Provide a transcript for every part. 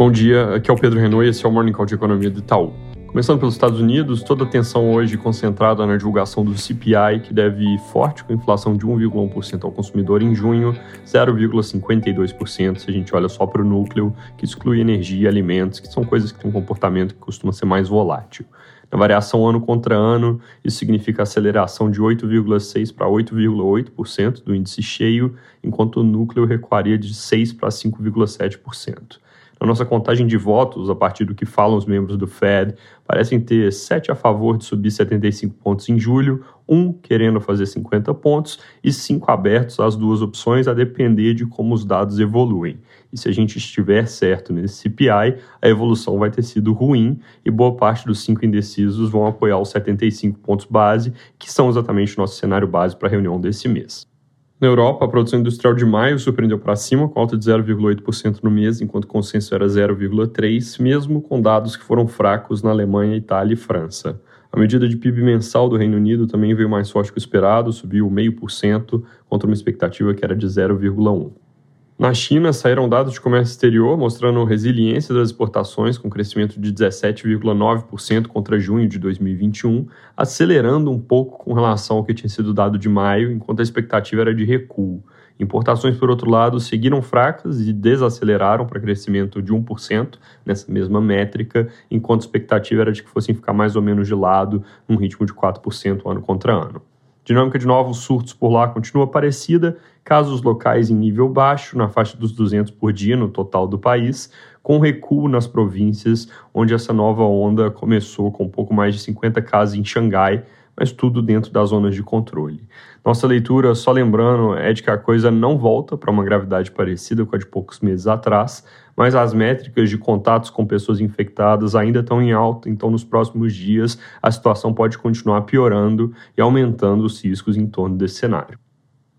Bom dia, aqui é o Pedro Renault e esse é o Morning Call de Economia do Itaú. Começando pelos Estados Unidos, toda a atenção hoje concentrada na divulgação do CPI, que deve ir forte com inflação de 1,1% ao consumidor em junho, 0,52% se a gente olha só para o núcleo, que exclui energia e alimentos, que são coisas que têm um comportamento que costuma ser mais volátil. Na variação ano contra ano, isso significa aceleração de 8,6% para 8,8% do índice cheio, enquanto o núcleo recuaria de 6% para 5,7%. Na nossa contagem de votos, a partir do que falam os membros do Fed, parecem ter 7 a favor de subir 75 pontos em julho, um querendo fazer 50 pontos e cinco abertos às duas opções, a depender de como os dados evoluem. E se a gente estiver certo nesse CPI, a evolução vai ter sido ruim e boa parte dos cinco indecisos vão apoiar os 75 pontos base, que são exatamente o nosso cenário base para a reunião desse mês. Na Europa, a produção industrial de maio surpreendeu para cima, com alta de 0,8% no mês, enquanto o consenso era 0,3%, mesmo com dados que foram fracos na Alemanha, Itália e França. A medida de PIB mensal do Reino Unido também veio mais forte que o esperado, subiu 0,5%, contra uma expectativa que era de 0,1%. Na China, saíram dados de comércio exterior mostrando resiliência das exportações, com crescimento de 17,9% contra junho de 2021, acelerando um pouco com relação ao que tinha sido dado de maio, enquanto a expectativa era de recuo. Importações, por outro lado, seguiram fracas e desaceleraram para crescimento de 1% nessa mesma métrica, enquanto a expectativa era de que fossem ficar mais ou menos de lado, num ritmo de 4% ano contra ano. Dinâmica de novos surtos por lá continua parecida, casos locais em nível baixo, na faixa dos 200 por dia no total do país, com recuo nas províncias, onde essa nova onda começou com um pouco mais de 50 casos em Xangai, mas tudo dentro das zonas de controle. Nossa leitura, só lembrando, é de que a coisa não volta para uma gravidade parecida com a de poucos meses atrás, mas as métricas de contatos com pessoas infectadas ainda estão em alta, então nos próximos dias a situação pode continuar piorando e aumentando os riscos em torno desse cenário.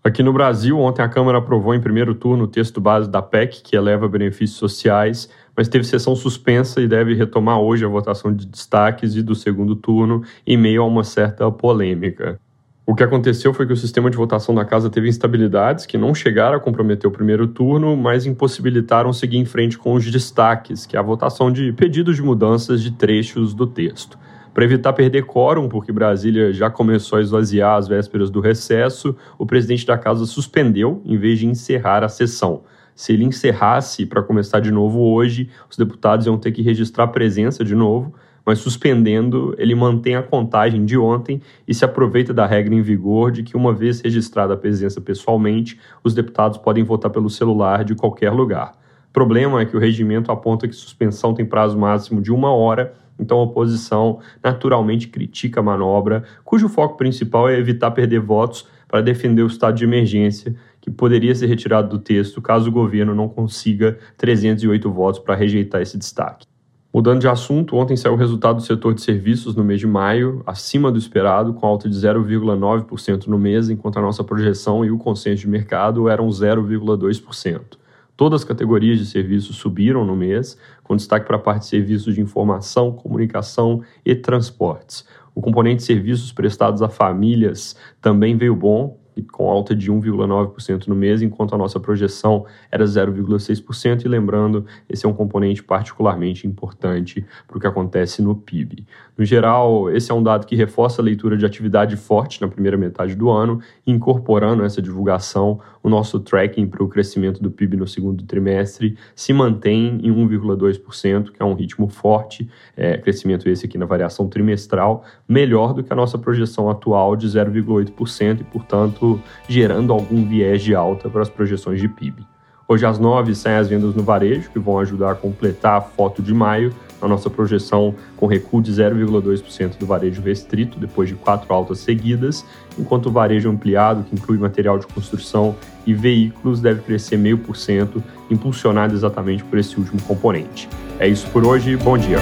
Aqui no Brasil, ontem a Câmara aprovou em primeiro turno o texto base da PEC, que eleva benefícios sociais, mas teve sessão suspensa e deve retomar hoje a votação de destaques e do segundo turno, em meio a uma certa polêmica. O que aconteceu foi que o sistema de votação da casa teve instabilidades que não chegaram a comprometer o primeiro turno, mas impossibilitaram seguir em frente com os destaques, que é a votação de pedidos de mudanças de trechos do texto. Para evitar perder quórum, porque Brasília já começou a esvaziar às vésperas do recesso, o presidente da casa suspendeu em vez de encerrar a sessão. Se ele encerrasse para começar de novo hoje, os deputados iam ter que registrar presença de novo, mas suspendendo, ele mantém a contagem de ontem e se aproveita da regra em vigor de que, uma vez registrada a presença pessoalmente, os deputados podem votar pelo celular de qualquer lugar. O problema é que o regimento aponta que suspensão tem prazo máximo de uma hora, então a oposição naturalmente critica a manobra, cujo foco principal é evitar perder votos para defender o estado de emergência, que poderia ser retirado do texto caso o governo não consiga 308 votos para rejeitar esse destaque. Mudando de assunto, ontem saiu o resultado do setor de serviços no mês de maio, acima do esperado, com alta de 0,9% no mês, enquanto a nossa projeção e o consenso de mercado eram 0,2%. Todas as categorias de serviços subiram no mês, com destaque para a parte de serviços de informação, comunicação e transportes. O componente de serviços prestados a famílias também veio bom, com alta de 1,9% no mês, enquanto a nossa projeção era 0,6%. E lembrando, esse é um componente particularmente importante para o que acontece no PIB. No geral, esse é um dado que reforça a leitura de atividade forte na primeira metade do ano, incorporando essa divulgação, o nosso tracking para o crescimento do PIB no segundo trimestre se mantém em 1,2%, que é um ritmo forte, é, crescimento esse aqui na variação trimestral, melhor do que a nossa projeção atual de 0,8% e, portanto, gerando algum viés de alta para as projeções de PIB. Hoje às 9 saem as vendas no varejo, que vão ajudar a completar a foto de maio, a nossa projeção com recuo de 0,2% do varejo restrito, depois de quatro altas seguidas, enquanto o varejo ampliado, que inclui material de construção e veículos, deve crescer 0,5%, impulsionado exatamente por esse último componente. É isso por hoje, bom dia.